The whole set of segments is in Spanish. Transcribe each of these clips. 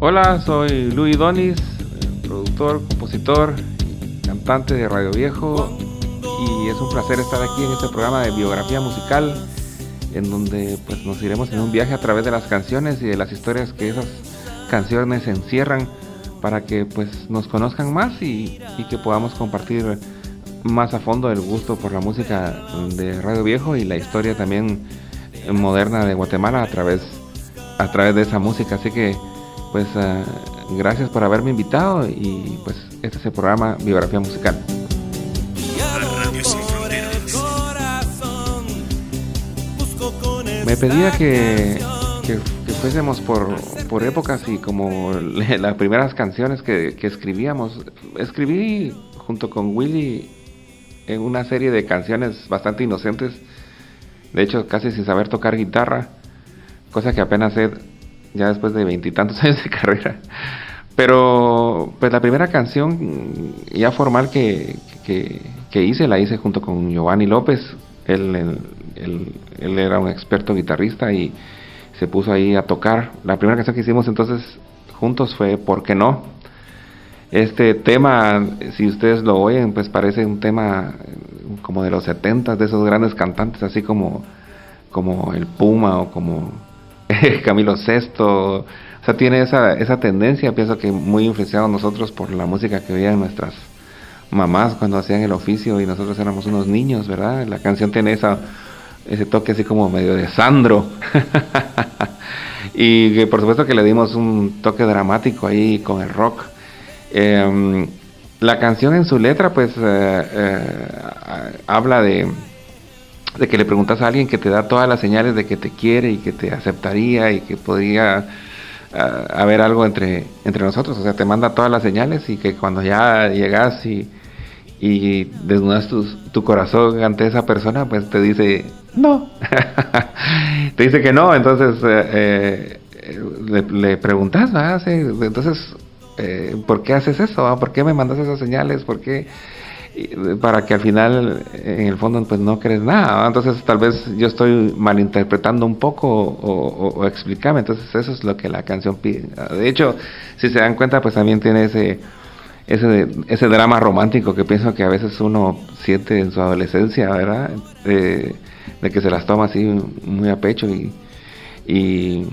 Hola, soy Luis Donis, productor, compositor, cantante de Radio Viejo. Y es un placer estar aquí en este programa de biografía musical en donde pues nos iremos en un viaje a través de las canciones y de las historias que esas canciones encierran para que pues nos conozcan más y, que podamos compartir más a fondo el gusto por la música de Radio Viejo y la historia también moderna de Guatemala a través a través de esa música. Así que pues uh, gracias por haberme invitado y pues este es el programa Biografía Musical. Me pedía que, que, que fuésemos por, por, épocas y como las primeras canciones que, que, escribíamos. Escribí junto con Willy en una serie de canciones bastante inocentes, de hecho casi sin saber tocar guitarra, cosa que apenas sé ya después de veintitantos años de carrera. Pero pues la primera canción ya formal que, que, hice, la hice junto con Giovanni López. Él, él, él, era un experto guitarrista y se puso ahí a tocar. La primera canción que hicimos entonces juntos fue ¿Por qué no? Este tema, si ustedes lo oyen, pues parece un tema como de los setentas, de esos grandes cantantes, así como, como el Puma o como Camilo Sesto, o sea, tiene esa, esa tendencia, pienso que muy influenciado nosotros por la música que oían nuestras mamás cuando hacían el oficio y nosotros éramos unos niños, ¿verdad? La canción tiene esa, ese toque así como medio de Sandro. y que por supuesto que le dimos un toque dramático ahí con el rock. Eh, la canción en su letra pues eh, eh, habla de de que le preguntas a alguien que te da todas las señales de que te quiere y que te aceptaría y que podría uh, haber algo entre, entre nosotros. O sea, te manda todas las señales y que cuando ya llegas y, desnudas tu, tu, corazón ante esa persona, pues te dice no. te dice que no, entonces eh, eh, le, preguntas. Sí, entonces, eh, ¿por qué haces eso? ¿Por qué me mandas esas señales? ¿Por qué? Para que al final en el fondo pues no crees nada entonces tal vez yo estoy malinterpretando un poco o, o, explícame entonces eso es lo que la canción pide. De hecho si se dan cuenta pues también tiene ese ese drama romántico que pienso que a veces uno siente en su adolescencia verdad de, de que se las toma así muy a pecho y y,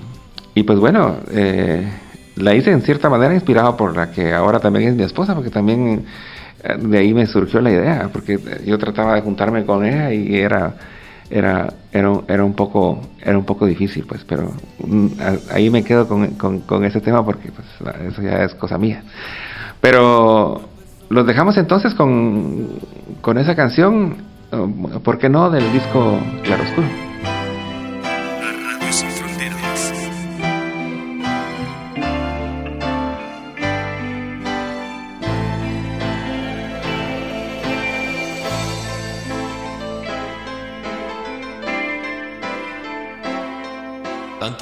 y pues bueno eh, la hice en cierta manera inspirado por la que ahora también es mi esposa porque también de ahí me surgió la idea, porque yo trataba de juntarme con ella y era era era, era un poco era un poco difícil, pues, pero ahí me quedo con, con, con ese tema porque pues, eso ya es cosa mía. Pero los dejamos entonces con, con esa canción, ¿por qué no? Del disco Claroscuro.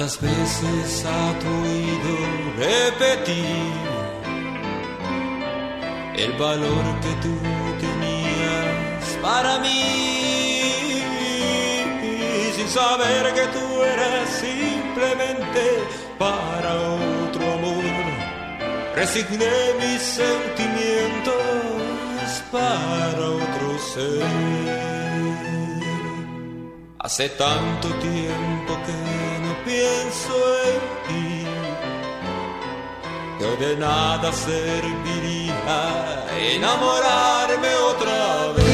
Tantas veces ha tu oído repetir el valor que tú tenías para mí, sin saber que tú eras simplemente para otro amor. Resigné mis sentimientos para otro ser. Hace tanto tiempo que pienso en ti, que de nada serviría enamorarme otra vez.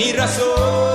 Ni razón.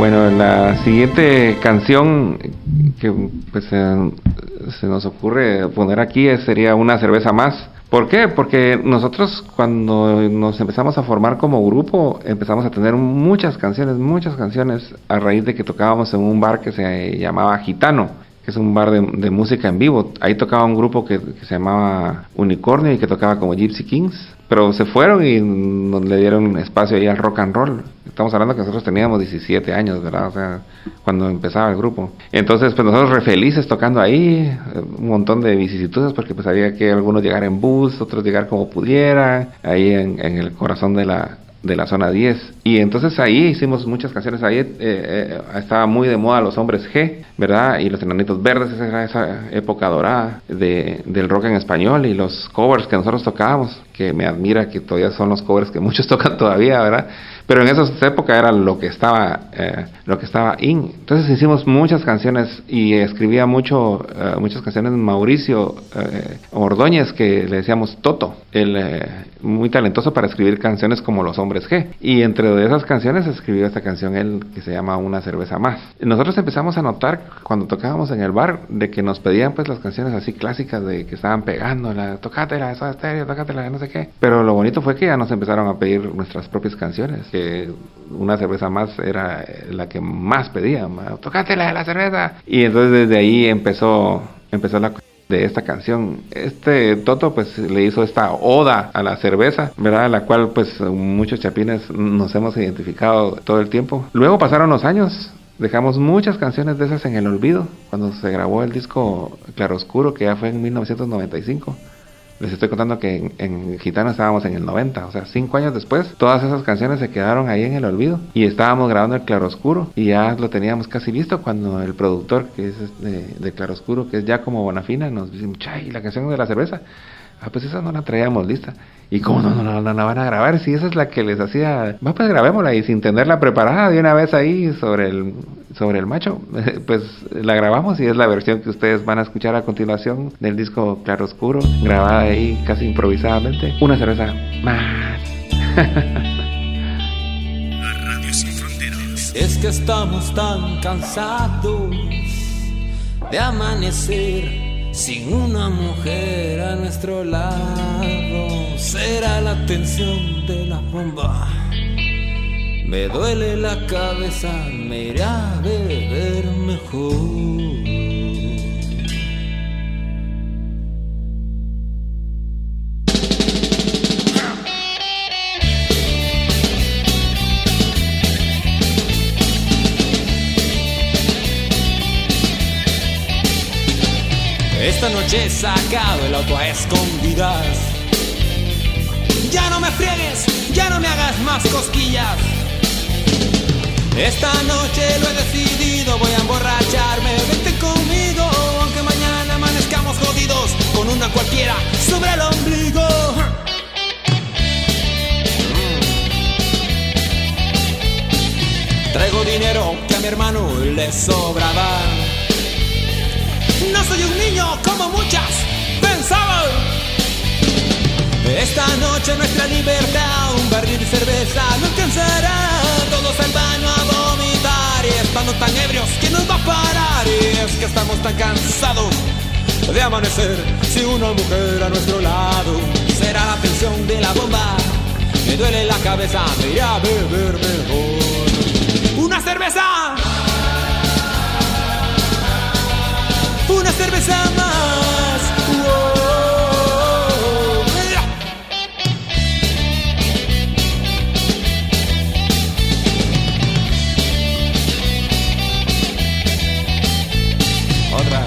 Bueno, la siguiente canción que pues se nos ocurre poner aquí sería una cerveza más. ¿Por qué? Porque nosotros cuando nos empezamos a formar como grupo empezamos a tener muchas canciones, muchas canciones a raíz de que tocábamos en un bar que se llamaba Gitano, que es un bar de, de música en vivo. Ahí tocaba un grupo que se llamaba Unicornio y que tocaba como Gypsy Kings. Pero se fueron y nos le dieron espacio ahí al rock and roll. Estamos hablando que nosotros teníamos 17 años, ¿verdad? O sea, cuando empezaba el grupo. Entonces, pues nosotros re felices tocando ahí, un montón de vicisitudes, porque pues había que algunos llegar en bus, otros llegar como pudieran, ahí en, en el corazón de la, de la zona 10. Y entonces ahí hicimos muchas canciones. Ahí eh, eh, estaba muy de moda los hombres G, ¿verdad? Y los enanitos verdes, esa era esa época dorada de, del rock en español y los covers que nosotros tocábamos, que me admira que todavía son los covers que muchos tocan todavía, ¿verdad? Pero en esa época era lo que estaba, eh, lo que estaba in. Entonces hicimos muchas canciones y escribía mucho, eh, muchas canciones Mauricio eh, Ordóñez, que le decíamos Toto, el eh, muy talentoso para escribir canciones como Los Hombres G. Y entre esas canciones escribió esta canción él que se llama Una cerveza más. Nosotros empezamos a notar cuando tocábamos en el bar de que nos pedían pues las canciones así clásicas de que estaban pegando, la tocátela, esa estéreo, tocátela, no sé qué. Pero lo bonito fue que ya nos empezaron a pedir nuestras propias canciones, una cerveza más era la que más pedían, ¿va? tocátela la cerveza. Y entonces desde ahí empezó, empezó la de esta canción. Este Toto pues le hizo esta oda a la cerveza, ¿verdad? La cual pues muchos chapines nos hemos identificado todo el tiempo. Luego pasaron los años, dejamos muchas canciones de esas en el olvido cuando se grabó el disco Claroscuro que ya fue en 1995. Les estoy contando que en, en, Gitano estábamos en el 90, o sea, cinco años después, todas esas canciones se quedaron ahí en el olvido. Y estábamos grabando el Claroscuro y ya lo teníamos casi listo cuando el productor, que es de, de Claroscuro, que es ya como Bonafina, nos dice, chay, la canción de la cerveza. Ah, pues esa no la traíamos lista. ¿Y cómo no, la van a grabar? Si esa es la que les hacía, va, pues grabémosla y sin tenerla preparada de una vez ahí sobre el, sobre el macho, pues la grabamos y es la versión que ustedes van a escuchar a continuación del disco Claro Oscuro, grabada ahí casi improvisadamente. Una cerveza más. Es que estamos tan cansados de amanecer sin una mujer a nuestro lado. Será la tensión de la bomba. Me duele la cabeza, me irá a beber mejor. Esta noche he sacado el auto a escondidas. Ya no me friegues, ya no me hagas más cosquillas. Esta noche lo he decidido, voy a emborracharme. Vente conmigo, aunque mañana amanezcamos jodidos con una cualquiera sobre el ombligo. Traigo dinero que a mi hermano le sobraba. No soy un niño como muchas pensaban. Esta noche nuestra libertad, un barril de cerveza no alcanzará. Todos al baño a vomitar y estando tan ebrios, ¿quién nos va a parar? Es que estamos tan cansados de amanecer sin una mujer a nuestro lado. Será la tensión de la bomba, me duele la cabeza, me iré a beber mejor. ¡Una cerveza! Una cerveza más. Otra.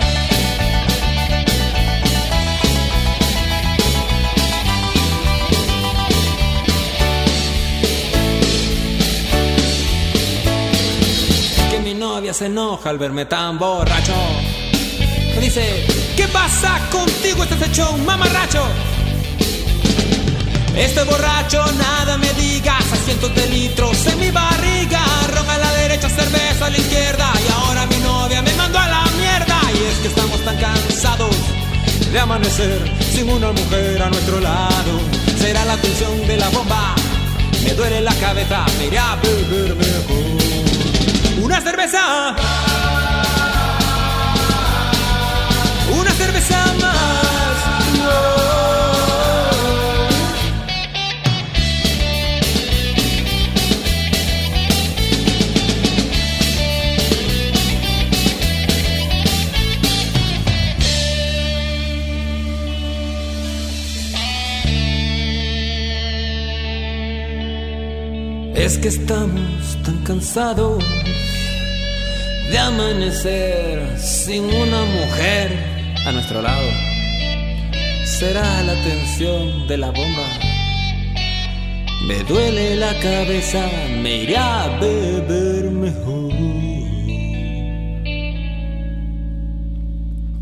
Que mi novia se enoja al verme tan borracho. Dice, ¿qué pasa contigo? Estás hecho mamarracho. Este borracho, nada me digas, a cientos de litros en mi barriga, ron a la derecha, cerveza a la izquierda, y ahora mi novia me mandó a la mierda. Y es que estamos tan cansados de amanecer sin una mujer a nuestro lado. Será la tensión de la bomba, me duele la cabeza, me iré a beber mejor. Una cerveza. Es que estamos tan cansados de amanecer sin una mujer a nuestro lado. Será la tensión de la bomba. Me duele la cabeza, me iré a beber mejor.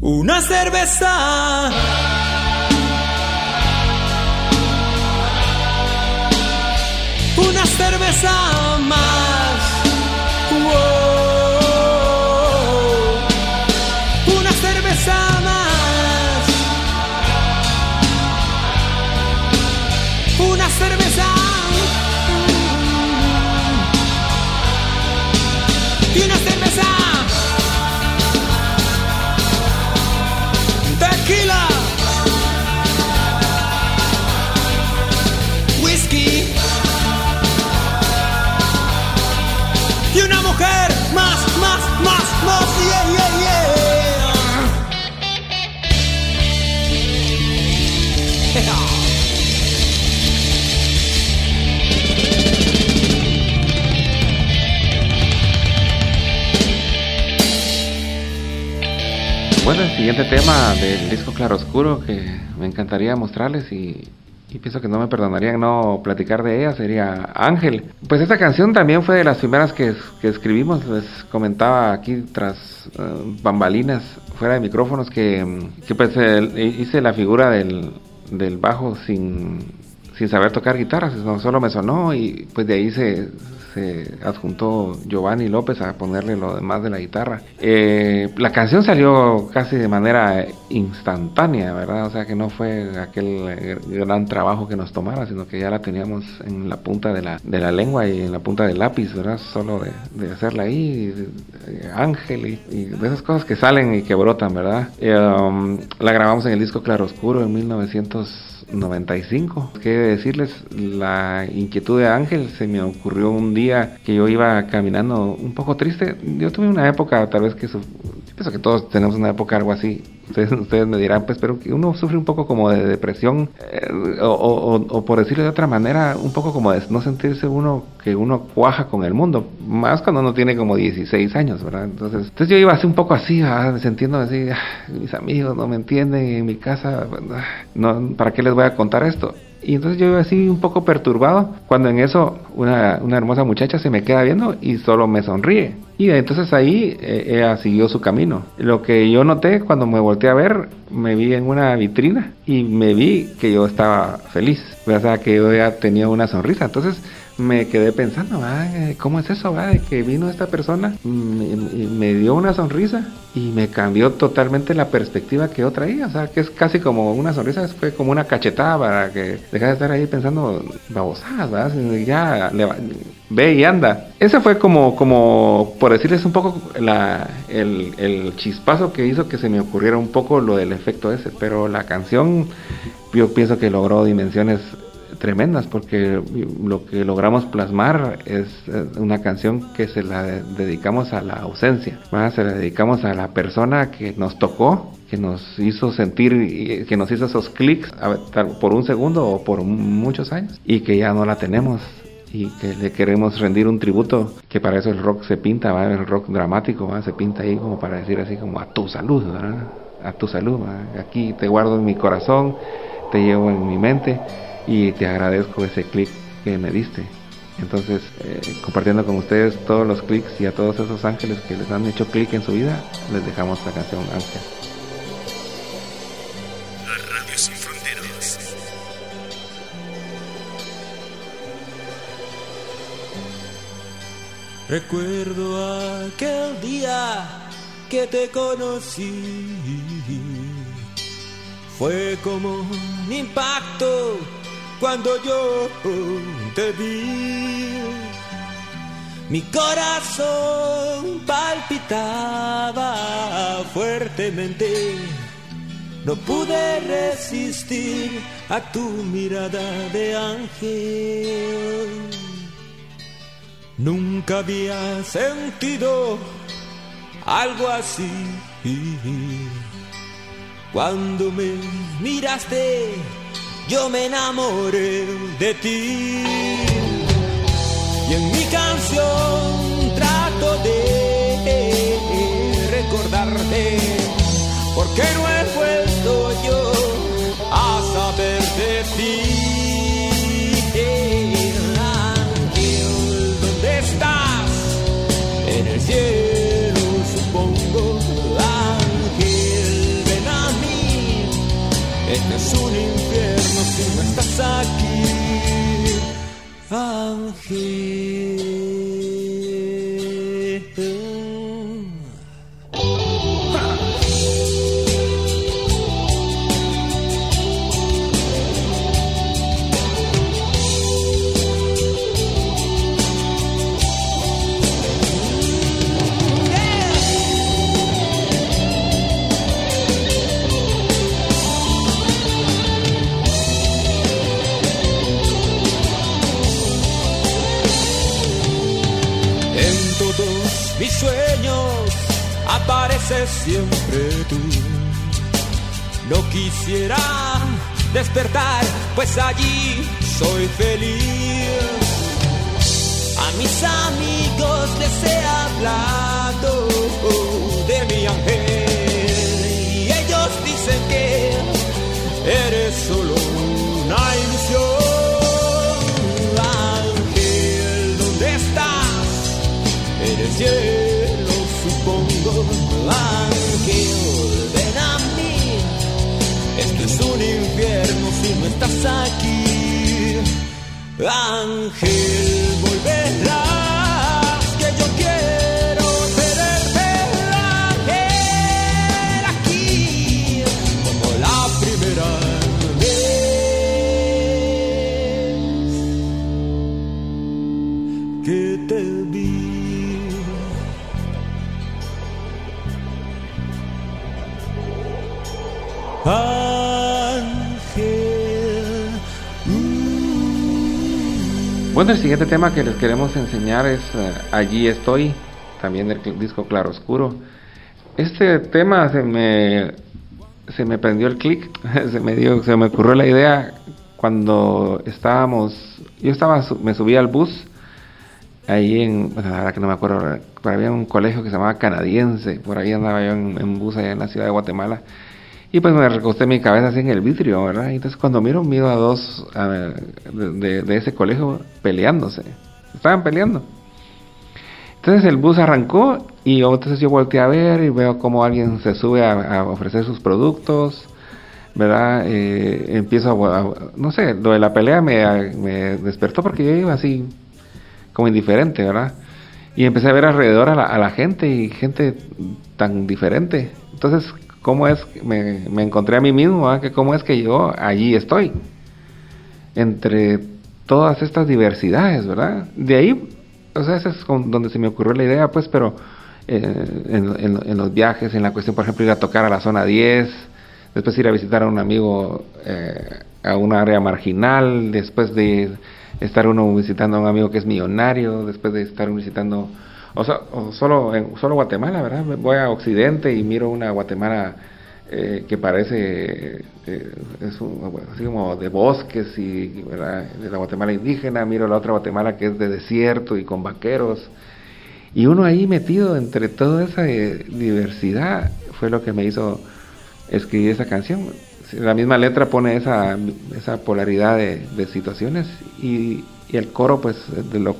Una cerveza. Una cerveza más. El siguiente tema del disco Claroscuro que me encantaría mostrarles y, pienso que no me perdonarían no platicar de ella sería Ángel. Pues esta canción también fue de las primeras que, escribimos, les comentaba aquí tras eh, bambalinas, fuera de micrófonos, que, pues hice la figura del, del bajo sin, sin saber tocar guitarra, sino solo me sonó y pues de ahí se, se adjuntó Giovanni López a ponerle lo demás de la guitarra. Eh, la canción salió casi de manera instantánea, ¿verdad? O sea que no fue aquel gran trabajo que nos tomara, sino que ya la teníamos en la punta de la, de la lengua y en la punta del lápiz, ¿verdad? Solo de, de hacerla ahí, Ángel y, de esas cosas que salen y que brotan, ¿verdad? Eh, um, la grabamos en el disco Claroscuro en 1900 95. ¿Qué decirles? La inquietud de Ángel se me ocurrió un día que yo iba caminando un poco triste. Yo tuve una época, tal vez que pienso que todos tenemos una época algo así. Ustedes, me dirán, pues, pero que uno sufre un poco como de depresión, eh, o, por decirlo de otra manera, un poco como de no sentirse uno que uno cuaja con el mundo, más cuando uno tiene como 16 años, ¿verdad? Entonces, entonces yo iba así un poco así, ¿verdad? sintiendo así, ah, mis amigos no me entienden, en mi casa, no, ¿para qué les voy a contar esto? Y entonces yo iba así un poco perturbado, cuando en eso una, una hermosa muchacha se me queda viendo y solo me sonríe. Y entonces ahí eh, ella siguió su camino. Lo que yo noté cuando me volteé a ver, me vi en una vitrina y me vi que yo estaba feliz. O sea, que yo ya tenía una sonrisa. Entonces me quedé pensando, ¿cómo es eso? De que vino esta persona y me dio una sonrisa y me cambió totalmente la perspectiva que yo traía. O sea, que es casi como una sonrisa, fue como una cachetada para que deje de estar ahí pensando babosadas, ¿verdad? Ya ve y anda. Ese fue como, como por decirles un poco la, el, el chispazo que hizo que se me ocurriera un poco lo del efecto ese. Pero la canción yo pienso que logró dimensiones tremendas porque lo que logramos plasmar es una canción que se la dedicamos a la ausencia, se la dedicamos a la persona que nos tocó, que nos hizo sentir, que nos hizo esos clics por un segundo o por muchos años y que ya no la tenemos y que le queremos rendir un tributo, que para eso el rock se pinta, el rock dramático se pinta ahí como para decir así como a tu salud, a tu salud, aquí te guardo en mi corazón, te llevo en mi mente y te agradezco ese clic que me diste. Entonces, eh, compartiendo con ustedes todos los clics y a todos esos ángeles que les han hecho clic en su vida, les dejamos la canción Ángel. La radio sin fronteras. Recuerdo aquel día que te conocí. Fue como un impacto cuando yo te vi. Mi corazón palpitaba fuertemente. No pude resistir a tu mirada de ángel. Nunca había sentido algo así. Cuando me miraste, yo me enamoré de ti. Y en mi canción trato de recordarte, porque no he vuelto yo a saber de ti. No estás siempre tú. No quisiera despertar, pues allí soy feliz. A mis amigos les he hablado de mi ángel y ellos dicen que eres solo una ilusión. Ángel, ¿dónde estás? Eres cielo, no estás aquí. Ángel volverá. Bueno, el siguiente tema que les queremos enseñar es eh, Allí estoy, también del disco Claro Oscuro. Este tema se me, se me prendió el clic, se me dio, se me ocurrió la idea cuando estábamos, yo estaba, me subí al bus ahí en, bueno, la verdad que no me acuerdo, pero había un colegio que se llamaba Canadiense, por ahí andaba yo en, en bus allá en la ciudad de Guatemala. Y pues me recosté mi cabeza así en el vidrio, ¿verdad? Y entonces cuando miro, miro a dos de, ese colegio peleándose. Estaban peleando. Entonces el bus arrancó y entonces yo volteé a ver y veo como alguien se sube a, ofrecer sus productos, ¿verdad? Eh, empiezo a, no sé, lo de la pelea me, despertó porque yo iba así como indiferente, ¿verdad? Y empecé a ver alrededor a la gente y gente tan diferente. Entonces, ¿cómo es? Me, me encontré a mí mismo, ¿verdad? Que cómo es que yo allí estoy. Entre todas estas diversidades, ¿verdad? De ahí, o sea, ese es donde se me ocurrió la idea, pues, pero eh, en, en- en los viajes, en la cuestión, por ejemplo, ir a tocar a la zona 10, después ir a visitar a un amigo eh, a un área marginal, después de estar uno visitando a un amigo que es millonario, después de estar visitando, o, sea, o solo, en, solo Guatemala, ¿verdad? Voy a Occidente y miro una Guatemala eh, que parece eh, es un- así como de bosques y ¿verdad? de la Guatemala indígena, miro la otra Guatemala que es de desierto y con vaqueros. Y uno ahí metido entre toda esa eh, diversidad fue lo que me hizo escribir esa canción. La misma letra pone esa, esa polaridad de, de situaciones y, y el coro, pues, de lo,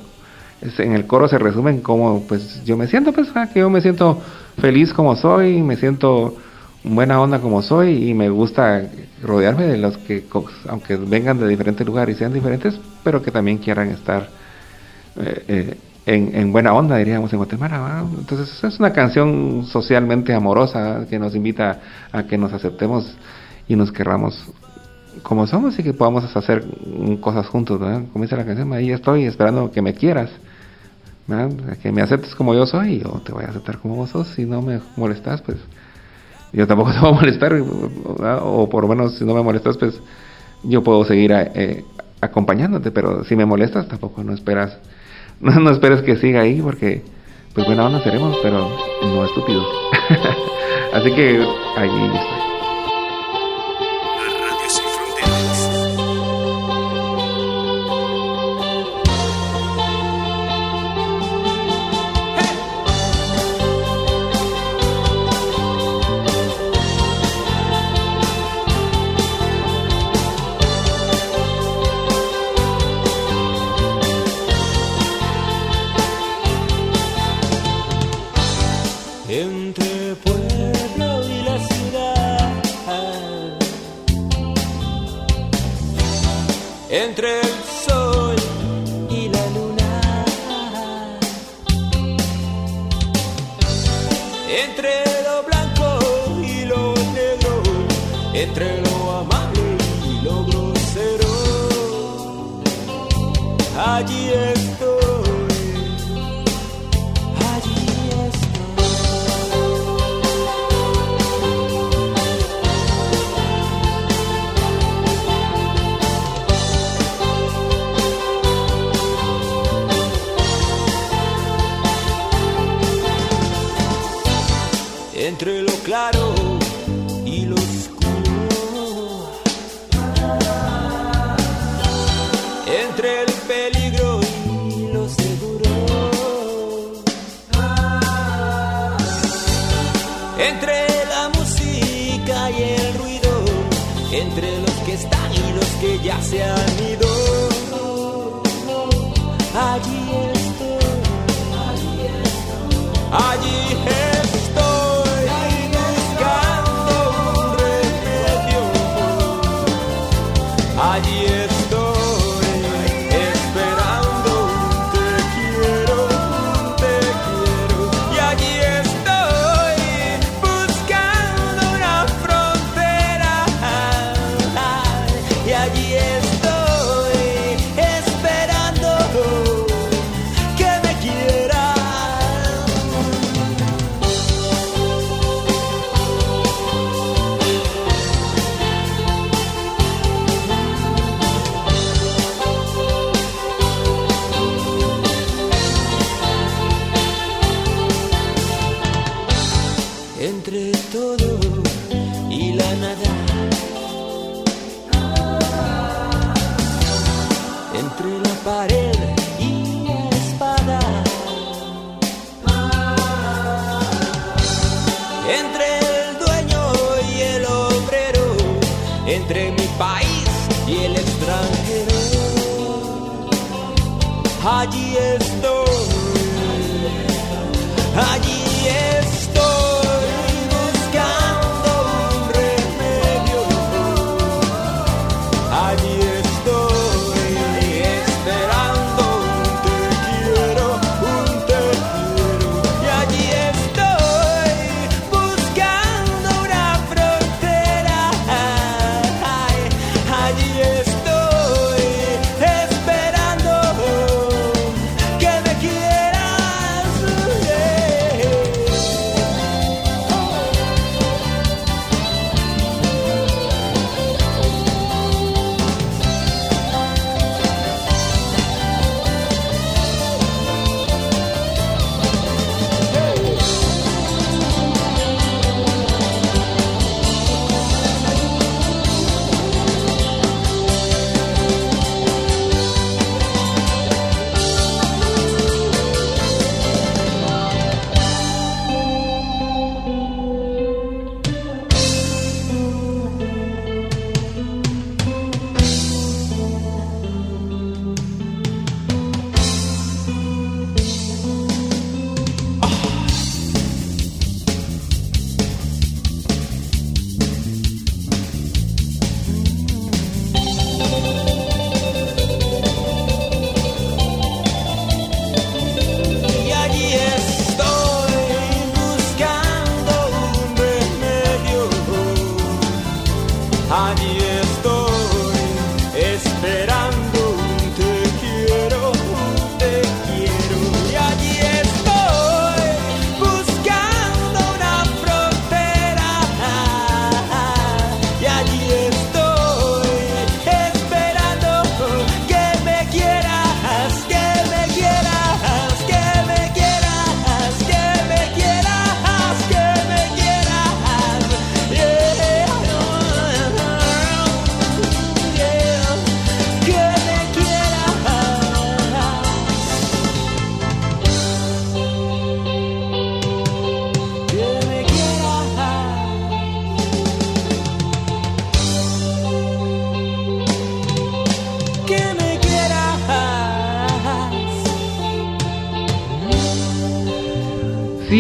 en el coro se resume en cómo, pues, yo me siento, pues, ah, que yo me siento feliz como soy, me siento buena onda como soy y me gusta rodearme de los que, aunque vengan de diferentes lugares y sean diferentes, pero que también quieran estar eh, eh, en, en buena onda, diríamos en Guatemala. ¿verdad? Entonces es una canción socialmente amorosa que nos invita a que nos aceptemos y nos querramos como somos y que podamos hacer cosas juntos. ¿verdad? Como dice la canción, ahí estoy esperando que me quieras. Que me aceptes como yo soy yo te voy a aceptar como vos sos. Si no me molestas, pues yo tampoco te voy a molestar. O por lo menos si no me molestas, pues yo puedo seguir eh, acompañándote. Pero si me molestas, tampoco no esperas no, no esperes que siga ahí porque pues buena onda seremos, pero no estúpidos. Así que allí estoy.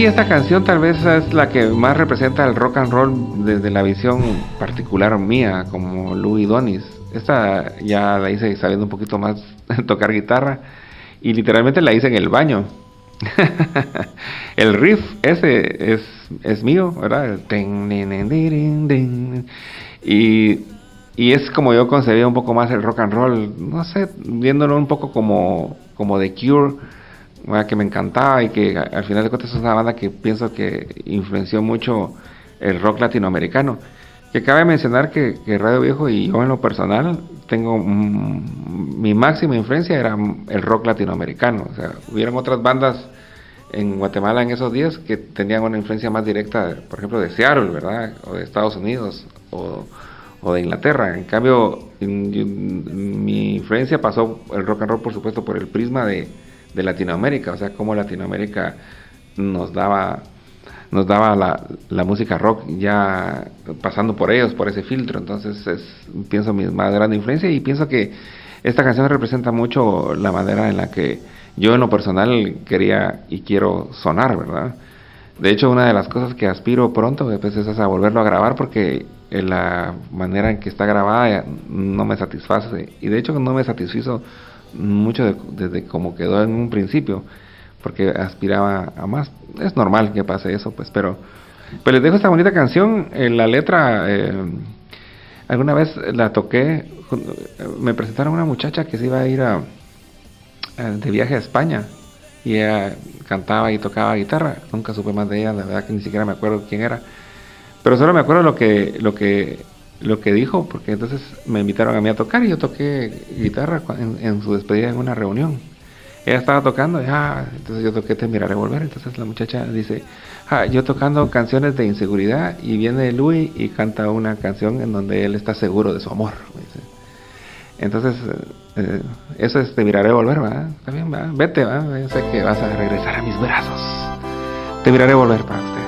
Esta canción tal vez es la que más representa el rock and roll desde la visión particular mía, como Louis Donis. Esta ya la hice sabiendo un poquito más tocar guitarra y literalmente la hice en el baño. el riff ese es, es mío, ¿verdad? Y, y es como yo concebía un poco más el rock and roll, no sé, viéndolo un poco como, como The Cure que me encantaba y que al final de cuentas es una banda que pienso que influenció mucho el rock latinoamericano. Que cabe mencionar que, Radio Viejo y yo en lo personal tengo mm, mi máxima influencia era el rock latinoamericano. O sea, hubieron otras bandas en Guatemala en esos días que tenían una influencia más directa, por ejemplo, de Seattle, ¿verdad? O de Estados Unidos o, de Inglaterra. En cambio, mi influencia pasó el rock and roll, por supuesto, por el prisma de, de Latinoamérica, o sea, cómo Latinoamérica nos daba nos daba la, la música rock ya pasando por ellos, por ese filtro. Entonces, es, pienso mi más grande influencia y pienso que esta canción representa mucho la manera en la que yo en lo personal quería y quiero sonar, ¿verdad? De hecho, una de las cosas que aspiro pronto pues, es a volverlo a grabar porque eh, la manera en que está grabada eh, no me satisface. Y de hecho no me satisfizo mucho de- desde como quedó en un principio, porque aspiraba a más. Es normal que pase eso, pues, pero... Pues les dejo esta bonita canción. eh, la letra, eh, alguna vez la toqué, eh, me presentaron una muchacha que se iba a ir a, a- de viaje a España y ella cantaba y tocaba guitarra. Nunca supe más de ella, la verdad que ni siquiera me acuerdo quién era. Pero solo me acuerdo lo que lo que lo que dijo, porque entonces me invitaron a mí a tocar y yo toqué guitarra en, su despedida en una reunión. Ella estaba tocando, y, ah, entonces yo toqué Te miraré volver. Entonces la muchacha dice, ah, yo tocando canciones de inseguridad y viene Louis y canta una canción en donde él está seguro de su amor. Entonces, eh, eso es Te miraré volver, ¿verdad? Está bien, ¿verdad? Vete, ¿verdad? Yo sé que vas a regresar a mis brazos. Te miraré volver para ustedes.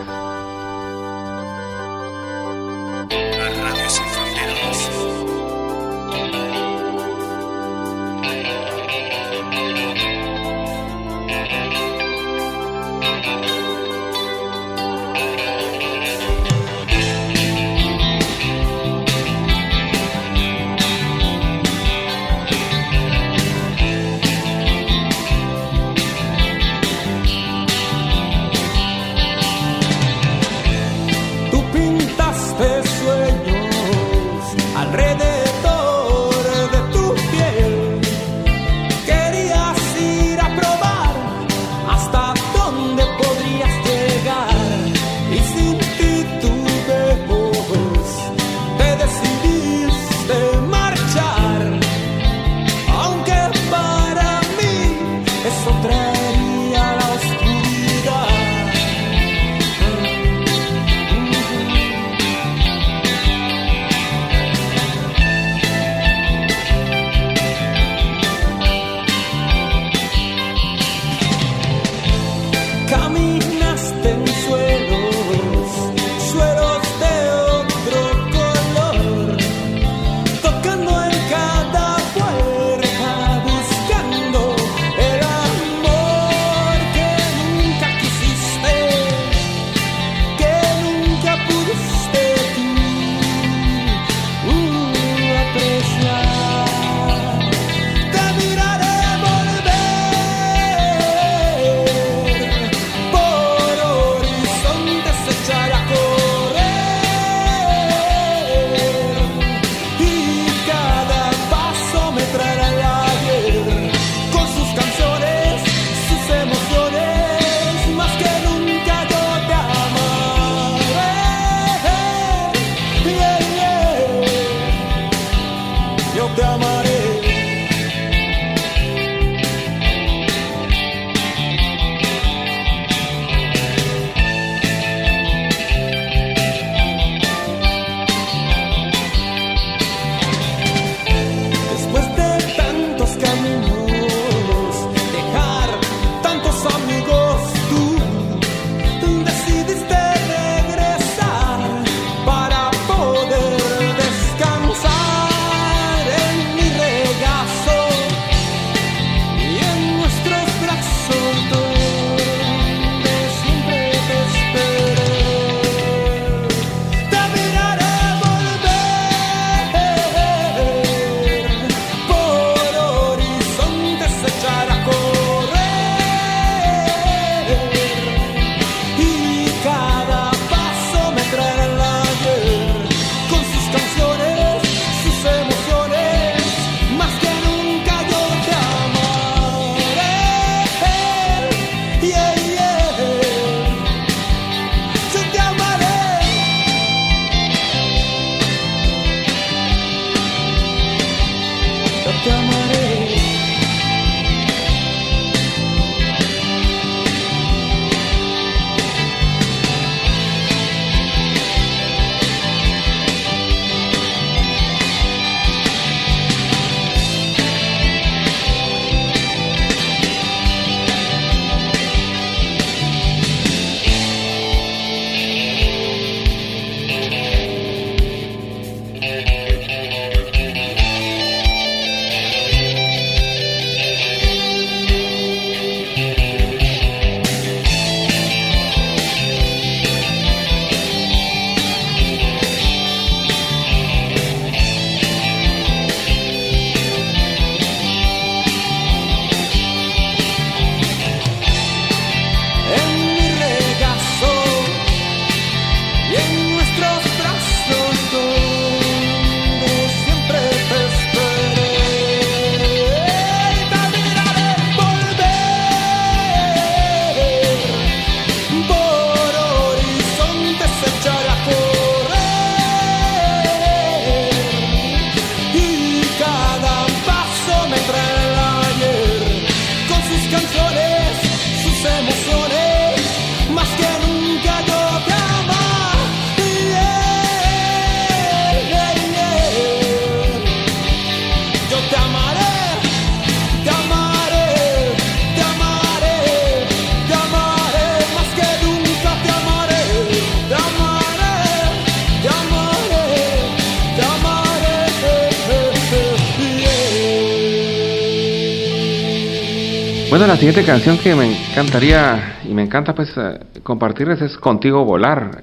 Siguiente canción que me encantaría y me encanta pues eh, compartirles es Contigo Volar.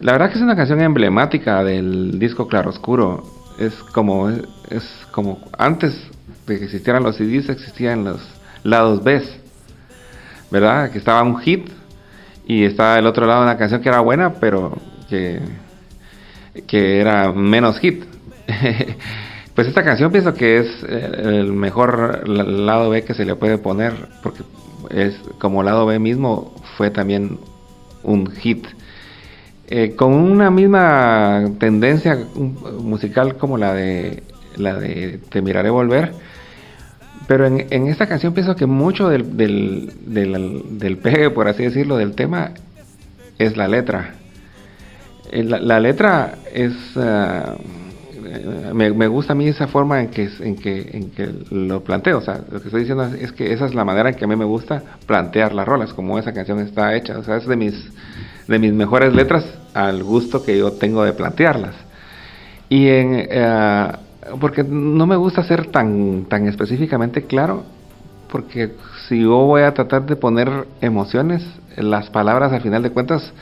La verdad que es una canción emblemática del disco Claroscuro. Es como es como antes de que existieran los CDs existían los lados B, ¿verdad? Que estaba un hit y estaba el otro lado una canción que era buena, pero que que era menos hit. pues esta canción pienso que es eh, el mejor la- lado B que se le puede poner, porque es como lado B mismo fue también un hit. Eh, con una misma tendencia musical como la de la de Te miraré volver, pero en, en esta canción pienso que mucho del, del, del, pegue, por así decirlo, del tema es la letra. Eh, La, la letra es... eh, me, gusta a mí esa forma en que, en, que, en que lo planteo. O sea, lo que estoy diciendo es, es que esa es la manera en que a mí me gusta plantear las rolas, como esa canción está hecha. O sea, es de mis, de mis mejores letras al gusto que yo tengo de plantearlas. Y en... eh, porque no me gusta ser tan, tan específicamente claro, porque si yo voy a tratar de poner emociones, las palabras al final de cuentas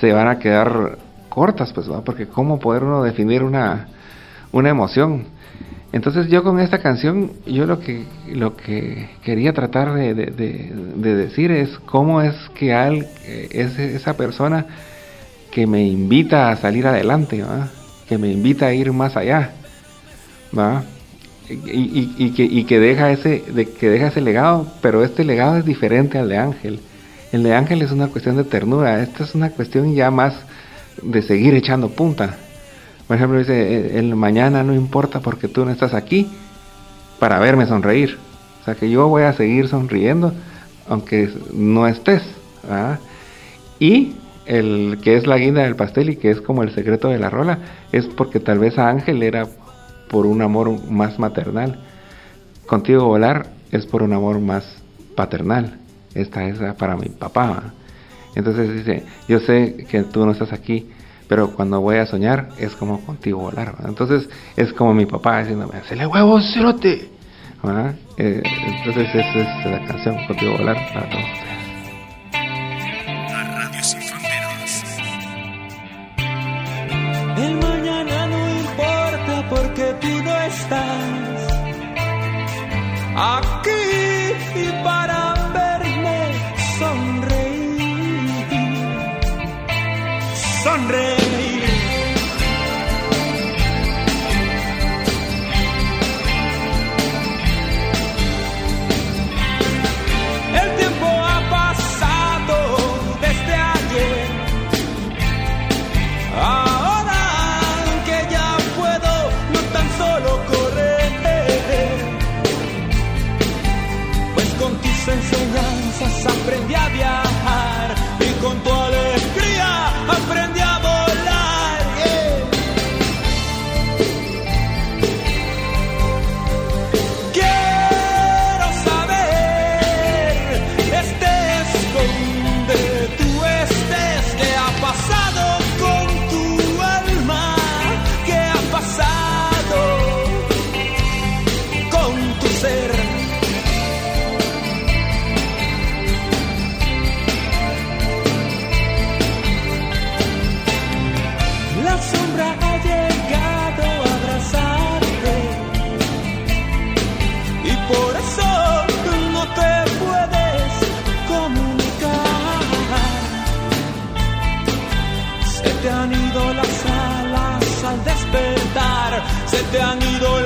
se van a quedar cortas, pues, ¿va? porque cómo poder uno definir una, una emoción. Entonces yo con esta canción, yo lo que, lo que quería tratar de, de- de- de decir es cómo es que al, eh, es esa persona que me invita a salir adelante, que me invita a ir más allá. ¿va? Y, y- y que, y que deja ese de, que deja ese legado, pero este legado es diferente al de Ángel. El de Ángel es una cuestión de ternura, esta es una cuestión ya más de seguir echando punta. Por ejemplo, dice, "Eh, el mañana no importa porque tú no estás aquí para verme sonreír. O sea que yo voy a seguir sonriendo aunque no estés. Y el que es la guinda del pastel y que es como el secreto de la rola, es porque tal vez a Ángel era por un amor más maternal. Contigo volar es por un amor más paternal. Esta es para mi papá. Entonces dice, yo sé que tú no estás aquí, pero cuando voy a soñar es como contigo volar. Entonces es como mi papá diciéndome, ¡hacele huevos, cerote! Eh, entonces esa es la canción, contigo volar, te han ido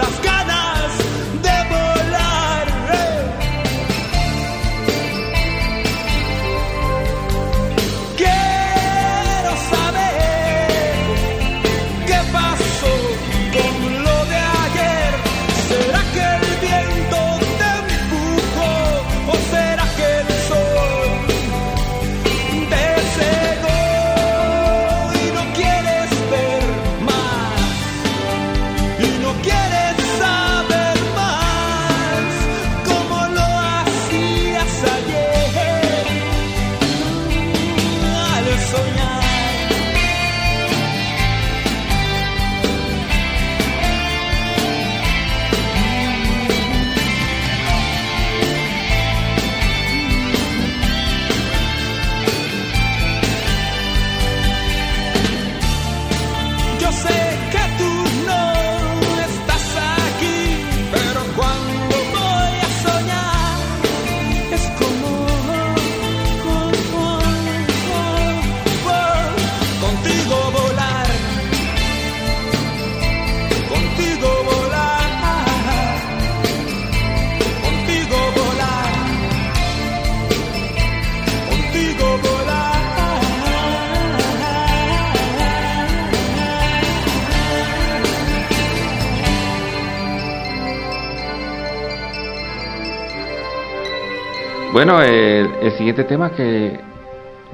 Bueno, el, el siguiente tema que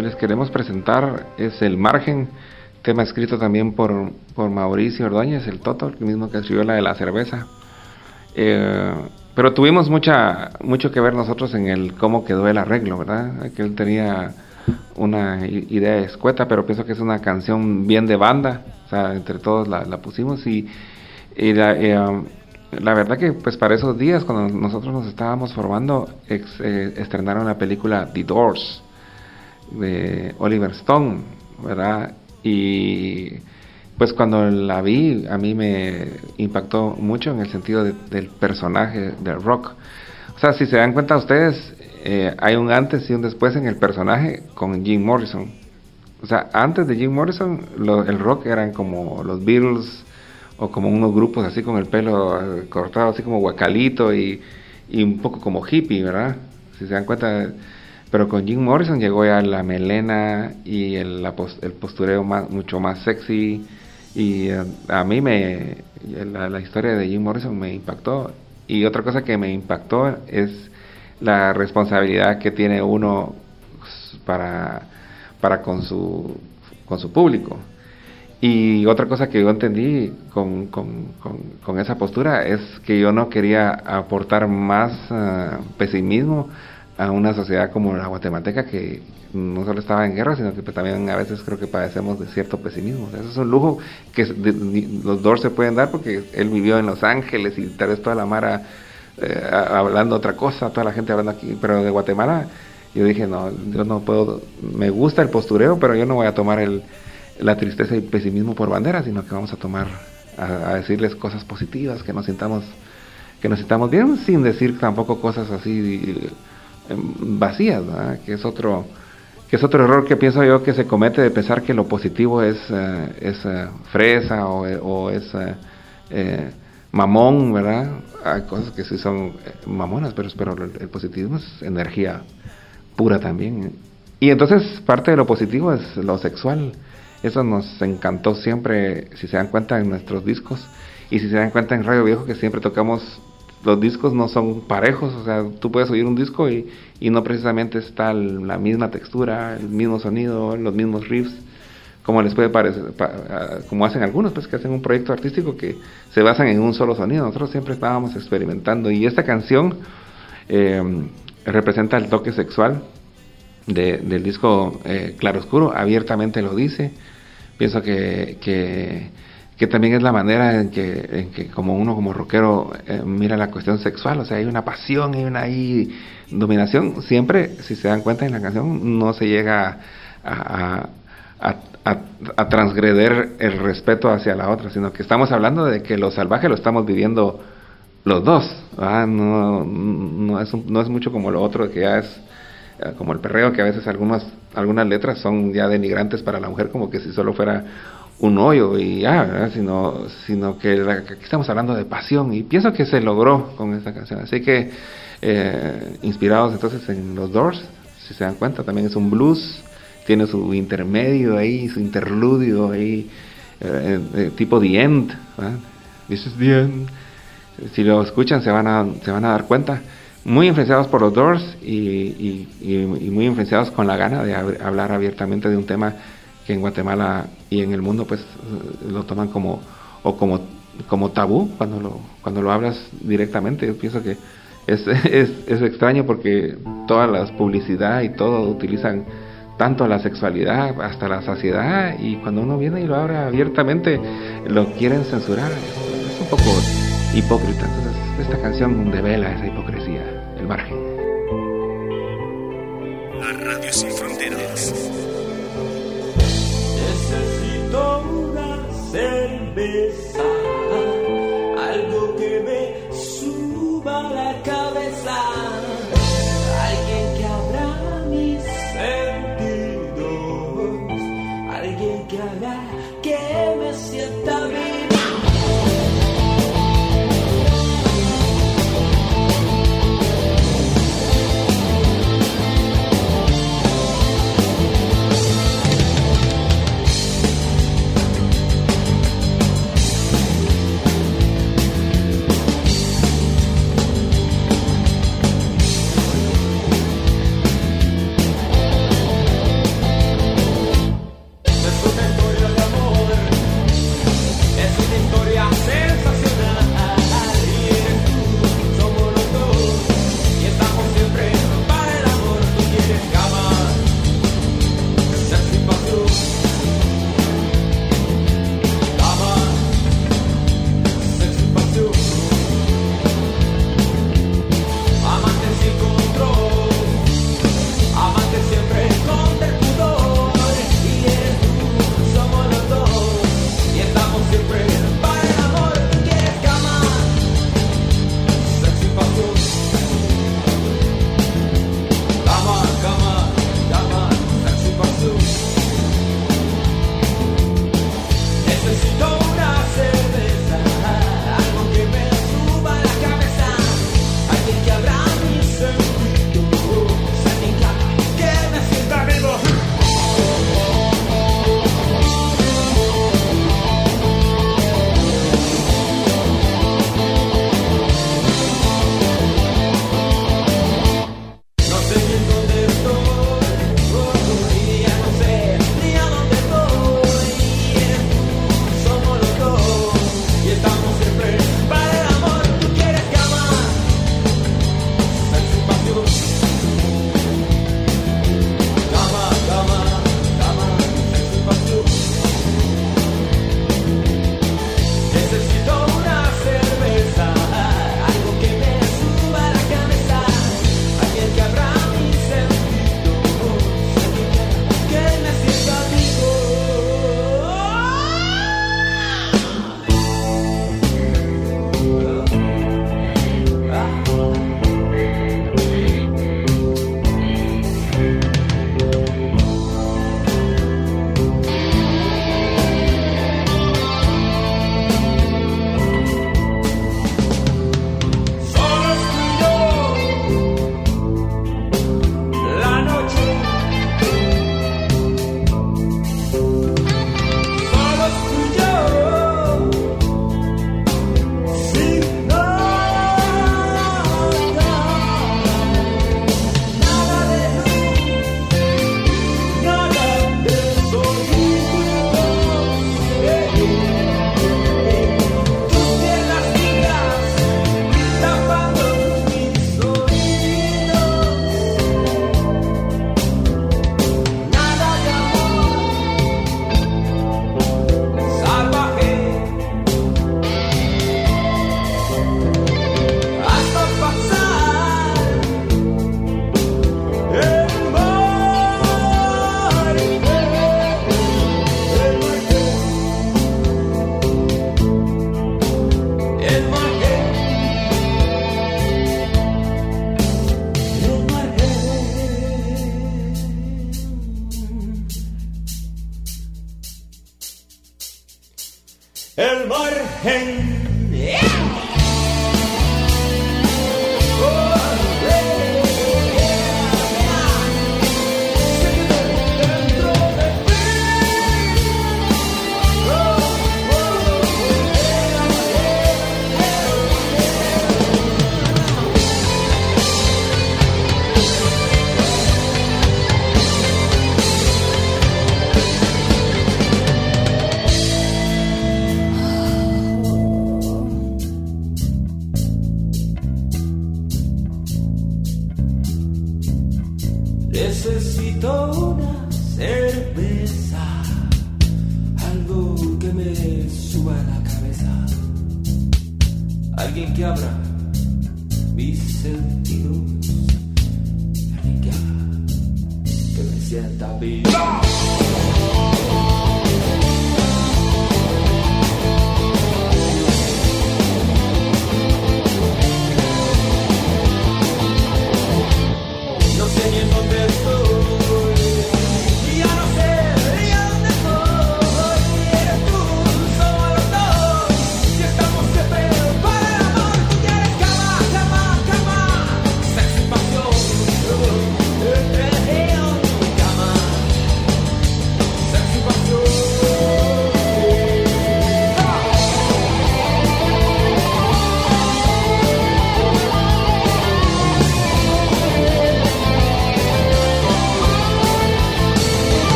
les queremos presentar es El Margen, tema escrito también por, por Mauricio Ordóñez, el Toto, el mismo que escribió la de la cerveza. Eh, pero tuvimos mucha mucho que ver nosotros en el cómo quedó el arreglo, ¿verdad? Que él tenía una idea escueta, pero pienso que es una canción bien de banda, o sea, entre todos la, la pusimos y, la, eh, la verdad que pues para esos días cuando nosotros nos estábamos formando eh, estrenaron la película The Doors de Oliver Stone, ¿verdad? Y pues cuando la vi a mí me impactó mucho en el sentido de- del personaje del rock. O sea, si se dan cuenta ustedes, eh, hay un antes y un después en el personaje con Jim Morrison. O sea, antes de Jim Morrison, lo- el rock eran como los Beatles o como unos grupos así con el pelo eh, cortado, así como guacalito y, un poco como hippie, ¿verdad? Si se dan cuenta. Pero con Jim Morrison llegó ya la melena y el, la el postureo mucho más sexy. Y eh, a mí me. La, la historia de Jim Morrison me impactó. Y otra cosa que me impactó es la responsabilidad que tiene uno para, para con, su, con su público. Y otra cosa que yo entendí con, con, con, esa postura es que yo no quería aportar más ah, pesimismo a una sociedad como la guatemalteca que no solo estaba en guerra, sino que pues, también a veces creo que padecemos de cierto pesimismo. Eso es un lujo que los Doors se pueden dar porque él vivió en Los Ángeles y tal vez toda la mara eh, hablando otra cosa, toda la gente hablando aquí, pero de Guatemala yo dije, no, yo no puedo, me gusta el postureo, pero yo no voy a tomar el, la tristeza y el pesimismo por bandera, sino que vamos a tomar, a, decirles cosas positivas, que nos sintamos, que nos sintamos bien, sin decir tampoco cosas así eh, vacías, ¿verdad? que es otro, que es otro error que pienso yo que se comete de pensar que lo positivo es, eh, es eh, fresa o, es mamón, ¿verdad? Hay cosas que sí son mamonas, pero, pero el positivismo es energía pura también. Y entonces parte de lo positivo es lo sexual. Eso nos encantó siempre, si se dan cuenta en nuestros discos y si se dan cuenta en Radio Viejo que siempre tocamos los discos no son parejos, o sea, tú puedes oír un disco y, y no precisamente está la misma textura, el mismo sonido, los mismos riffs, como les puede parecer, como hacen algunos, pues que hacen un proyecto artístico que se basan en un solo sonido. Nosotros siempre estábamos experimentando y esta canción eh, representa el toque sexual del disco eh, Claro Oscuro, abiertamente lo dice. Pienso que, que también es la manera en que, en que como uno como rockero eh, mira la cuestión sexual, o sea, hay una pasión, hay una dominación, siempre, si se dan cuenta en la canción, no se llega a, transgreder el respeto hacia la otra, sino que estamos hablando de que lo salvaje lo estamos viviendo los dos, no, no, es, no es mucho como lo otro, que ya es como el perreo, que a veces algunas, algunas letras son ya denigrantes para la mujer, como que si solo fuera un hoyo y ya, sino, sino que aquí estamos hablando de pasión y pienso que se logró con esta canción. Así que eh, inspirados entonces en los Doors, si se dan cuenta, también es un blues, tiene su intermedio ahí, su interludio ahí, eh, eh, tipo The End, This is the end. Si lo escuchan se van a, se van a dar cuenta. Muy influenciados por los Doors y, y muy influenciados con la gana de hablar abiertamente de un tema que en Guatemala y en el mundo pues lo toman como o como como tabú cuando lo cuando lo hablas directamente. Yo pienso que es, es, es extraño porque todas las publicidad y todo utilizan tanto la sexualidad hasta la saciedad y cuando uno viene y lo habla abiertamente lo quieren censurar. Es, un poco hipócrita. Entonces esta canción devela esa hipocresía el margen. La radio sin fronteras. Cerveza, algo que me suba la cabeza,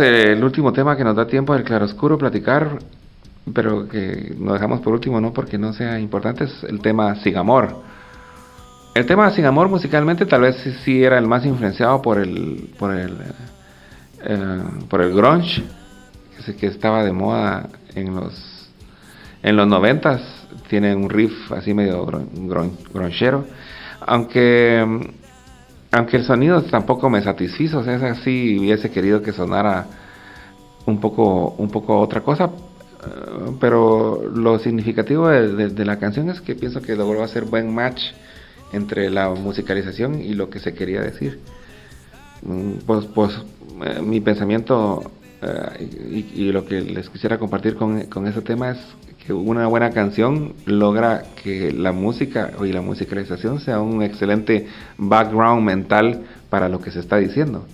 es el último tema que nos da tiempo del claroscuro platicar, pero que nos dejamos por último, no porque no sea importante, es el tema Sin Amor. El tema Sin Amor musicalmente tal vez sí, era el más influenciado por el por el eh, por el grunge que, estaba de moda en los en los noventas. Tiene un riff así medio grunchero aunque aunque el sonido tampoco me satisfizo, o sea, así hubiese querido que sonara un poco, un poco otra cosa, eh, pero lo significativo de, la canción es que pienso que logró hacer buen match entre la musicalización y lo que se quería decir. Mm, pues, pues eh, mi pensamiento eh, y, lo que les quisiera compartir con, con ese tema es una buena canción logra que la música y la musicalización sea un excelente background mental para lo que se está diciendo.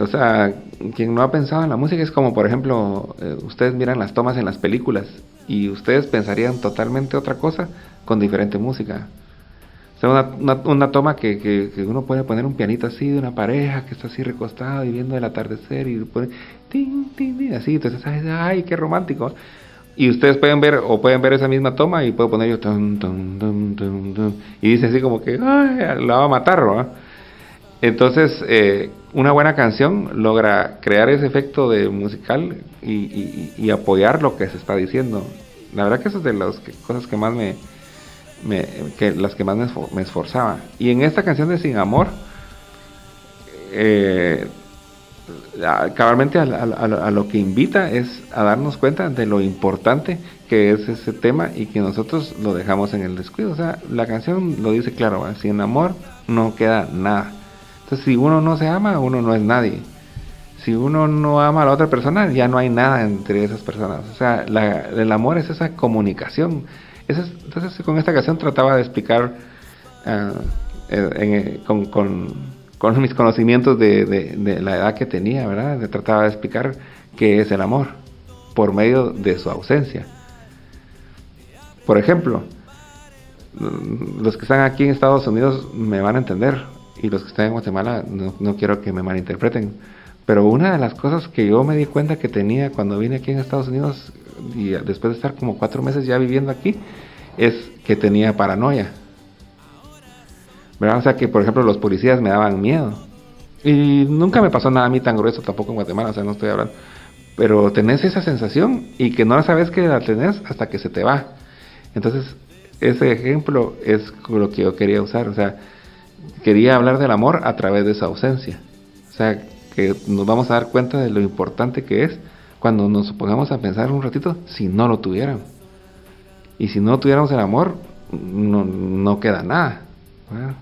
O sea, quien no ha pensado en la música es como, por ejemplo, eh, ustedes miran las tomas en las películas y ustedes pensarían totalmente otra cosa con diferente música. O sea, una, toma que, uno puede poner un pianito así de una pareja que está así recostada y viendo el atardecer y pone tin, tin, así, entonces, ay, qué romántico. Y ustedes pueden ver, o pueden ver esa misma toma y puedo poner yo, y dice así como que, ay, la va a matar. Entonces, eh, una buena canción logra crear ese efecto de musical y, apoyar lo que se está diciendo. La verdad que eso es de las cosas que más me, que las que más me, esforzaba. Y en esta canción de Sin Amor, eh, cabalmente a, lo que invita es a darnos cuenta de lo importante que es ese tema y que nosotros lo dejamos en el descuido. O sea, la canción lo dice claro, sin amor no queda nada. Entonces, si uno no se ama, uno no es nadie. Si uno no ama a la otra persona, ya no hay nada entre esas personas. O sea, el amor es esa comunicación. entonces, con esta canción trataba de explicar ah, eh, con con mis conocimientos de, la edad que tenía, ¿verdad? Le trataba de explicar qué es el amor por medio de su ausencia. Por ejemplo, los que están aquí en Estados Unidos me van a entender y los que están en Guatemala no, quiero que me malinterpreten. Pero una de las cosas que yo me di cuenta que tenía cuando vine aquí en Estados Unidos y después de estar como cuatro meses ya viviendo aquí es que tenía paranoia. ¿verdad? O sea que, por ejemplo, los policías me daban miedo. Y nunca me pasó nada a mí tan grueso tampoco en Guatemala, o sea, no estoy hablando. Pero tenés esa sensación y que no sabes que la tenés hasta que se te va. Entonces, ese ejemplo es lo que yo quería usar. O sea, quería hablar del amor a través de esa ausencia. O sea, que nos vamos a dar cuenta de lo importante que es cuando nos pongamos a pensar un ratito si no lo tuvieran. Y si no tuviéramos el amor, no, no queda nada. Bueno,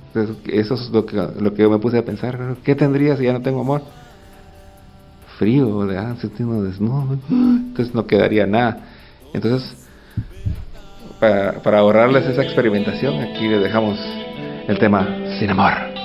eso es lo que, lo que yo me puse a pensar. ¿Qué tendría si ya no tengo amor? Frío, ¿verdad? Sentirnos desnudo. Entonces no quedaría nada. Entonces, para, para ahorrarles esa experimentación, aquí les dejamos el tema sin amor.